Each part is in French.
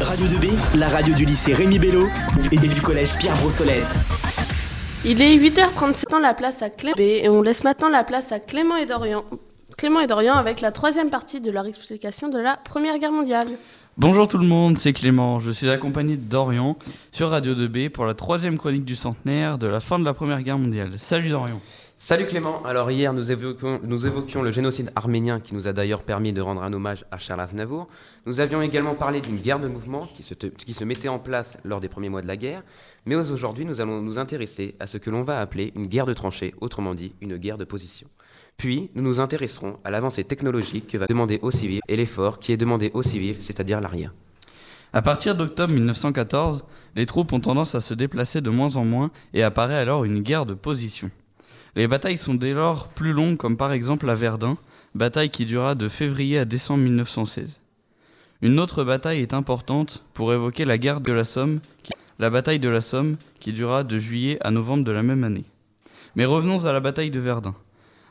Radio 2B, la radio du lycée Rémi Bello et du collège Pierre Brossolette. Il est 8h37 dans la place à Clément et on laisse maintenant la place à Clément et Dorian. Clément et Dorian avec la troisième partie de leur explication de la Première Guerre mondiale. Bonjour tout le monde, c'est Clément. Je suis accompagné de Dorian sur Radio 2B pour la troisième chronique du centenaire de la fin de la Première Guerre mondiale. Salut Dorian. Salut Clément. Alors hier, nous évoquions, le génocide arménien qui nous a d'ailleurs permis de rendre un hommage à Charles Aznavour. Nous avions également parlé d'une guerre de mouvement qui se mettait en place lors des premiers mois de la guerre. Mais aujourd'hui, nous allons nous intéresser à ce que l'on va appeler une guerre de tranchées, autrement dit une guerre de position. Puis, nous nous intéresserons à l'avancée technologique que va demander aux civils et l'effort qui est demandé aux civils, c'est-à-dire l'arrière. À partir d'octobre 1914, les troupes ont tendance à se déplacer de moins en moins et apparaît alors une guerre de position. Les batailles sont dès lors plus longues, comme par exemple la Verdun, bataille qui dura de février à décembre 1916. Une autre bataille est importante pour évoquer la guerre de la Somme, la bataille de la Somme, qui dura de juillet à novembre de la même année. Mais revenons à la bataille de Verdun.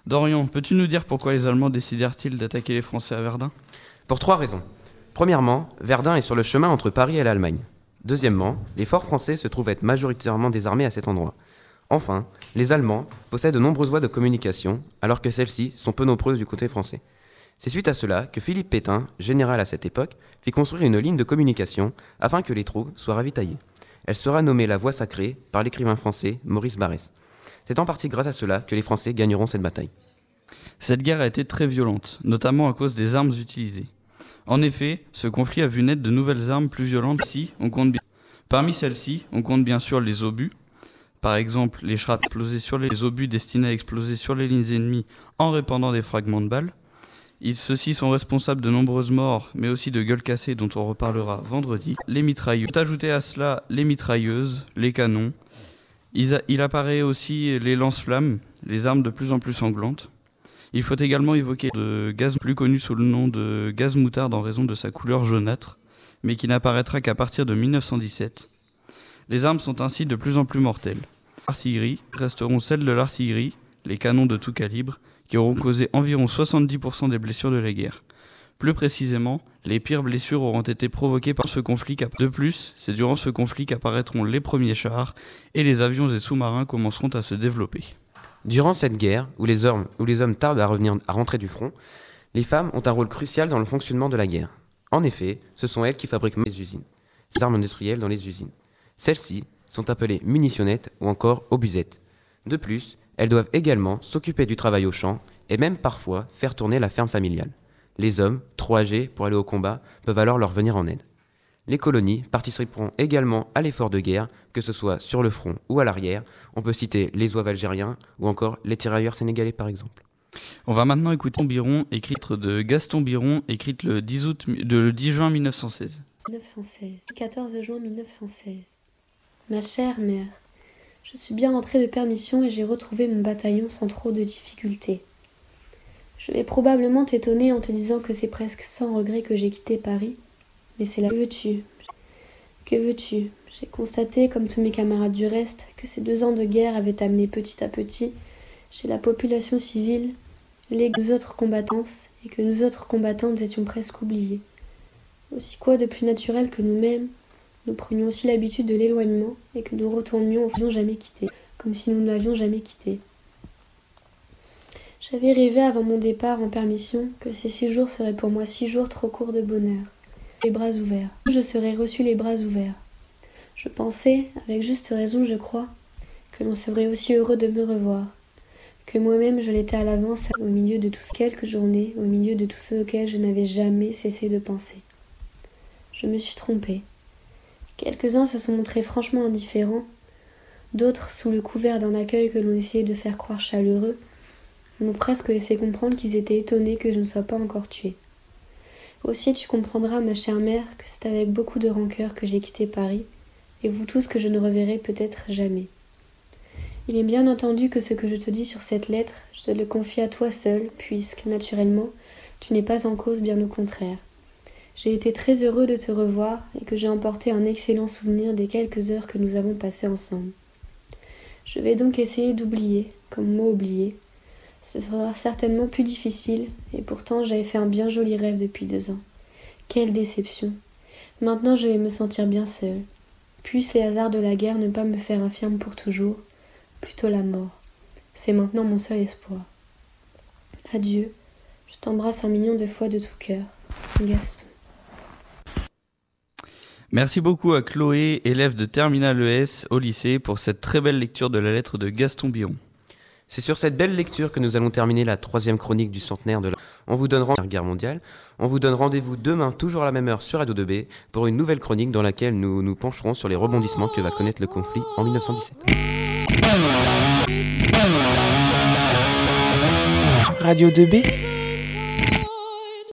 Dorian, peux-tu nous dire pourquoi les Allemands décidèrent-ils d'attaquer les Français à Verdun? Pour trois raisons. Premièrement, Verdun est sur le chemin entre Paris et l'Allemagne. Deuxièmement, les forts français se trouvent être majoritairement désarmés à cet endroit. Enfin, les Allemands possèdent de nombreuses voies de communication, alors que celles-ci sont peu nombreuses du côté français. C'est suite à cela que Philippe Pétain, général à cette époque, fit construire une ligne de communication afin que les troupes soient ravitaillées. Elle sera nommée la Voie sacrée par l'écrivain français Maurice Barrès. C'est en partie grâce à cela que les Français gagneront cette bataille. Cette guerre a été très violente, notamment à cause des armes utilisées. En effet, ce conflit a vu naître de nouvelles armes plus violentes. on compte bien. Parmi celles-ci, on compte bien sûr les obus, par exemple, les shrapnels explosés sur les obus destinés à exploser sur les lignes ennemies en répandant des fragments de balles. Ceux-ci sont responsables de nombreuses morts, mais aussi de gueules cassées dont on reparlera vendredi. Les mitrailleuses. Ajouter à cela les mitrailleuses, les canons. Il, apparaît aussi les lance-flammes, les armes de plus en plus sanglantes. Il faut également évoquer le gaz plus connu sous le nom de gaz moutarde en raison de sa couleur jaunâtre, mais qui n'apparaîtra qu'à partir de 1917. Les armes sont ainsi de plus en plus mortelles artillerie resteront celles de l'artillerie, les canons de tout calibre, qui auront causé environ 70% des blessures de la guerre. Plus précisément, les pires blessures auront été provoquées par ce conflit. De plus, c'est durant ce conflit qu'apparaîtront les premiers chars et les avions et sous-marins commenceront à se développer. Durant cette guerre, où les hommes, tardent à, revenir, à rentrer du front, les femmes ont un rôle crucial dans le fonctionnement de la guerre. En effet, ce sont elles qui fabriquent les usines, les armes industrielles dans les usines. Celles-ci sont appelées munitionnettes ou encore obusettes. De plus, elles doivent également s'occuper du travail au champ et même parfois faire tourner la ferme familiale. Les hommes, trop âgés pour aller au combat, peuvent alors leur venir en aide. Les colonies participeront également à l'effort de guerre, que ce soit sur le front ou à l'arrière. On peut citer les oives algériens ou encore les tirailleurs sénégalais par exemple. On va maintenant écouter Biron, écrite de Gaston Biron, écrite le 10, août, le 10 juin 1916. 1916, 14 juin 1916. Ma chère mère, je suis bien rentrée de permission et j'ai retrouvé mon bataillon sans trop de difficultés. Je vais probablement t'étonner en te disant que c'est presque sans regret que j'ai quitté Paris, mais c'est là. Que veux-tu? Que veux-tu? J'ai constaté, comme tous mes camarades du reste, que ces deux ans de guerre avaient amené petit à petit, chez la population civile, les nous autres combattants, et que nous autres combattantes étions presque oubliés. Aussi quoi de plus naturel que nous-mêmes, nous prenions aussi l'habitude de l'éloignement et que nous retournions au jamais quitté, comme si nous ne l'avions jamais quitté. J'avais rêvé avant mon départ en permission que ces six jours seraient pour moi six jours trop courts de bonheur. Les bras ouverts. Je serais reçu les bras ouverts. Je pensais, avec juste raison, je crois, que l'on serait aussi heureux de me revoir, que moi-même je l'étais à l'avance au milieu de toutes quelques journées, au milieu de tout ce auquel je n'avais jamais cessé de penser. Je me suis trompée. Quelques-uns se sont montrés franchement indifférents, d'autres, sous le couvert d'un accueil que l'on essayait de faire croire chaleureux, m'ont presque laissé comprendre qu'ils étaient étonnés que je ne sois pas encore tuée. Aussi tu comprendras, ma chère mère, que c'est avec beaucoup de rancœur que j'ai quitté Paris, et vous tous que je ne reverrai peut-être jamais. Il est bien entendu que ce que je te dis sur cette lettre, je te le confie à toi seul, puisque, naturellement, tu n'es pas en cause, bien au contraire. J'ai été très heureux de te revoir et que j'ai emporté un excellent souvenir des quelques heures que nous avons passées ensemble. Je vais donc essayer d'oublier, comme moi oublier. Ce sera certainement plus difficile, et pourtant j'avais fait un bien joli rêve depuis deux ans. Quelle déception Maintenant je vais me sentir bien seule. Puissent les hasards de la guerre ne pas me faire infirme pour toujours, plutôt la mort. C'est maintenant mon seul espoir. Adieu, je t'embrasse un million de fois de tout cœur. Gaston. Merci beaucoup à Chloé, élève de Terminal ES au lycée, pour cette très belle lecture de la lettre de Gaston Biron. C'est sur cette belle lecture que nous allons terminer la troisième chronique du centenaire de la... On vous guerre mondiale. On vous donne rendez-vous demain, toujours à la même heure, sur Radio 2B, pour une nouvelle chronique dans laquelle nous nous pencherons sur les rebondissements que va connaître le conflit en 1917. Radio 2B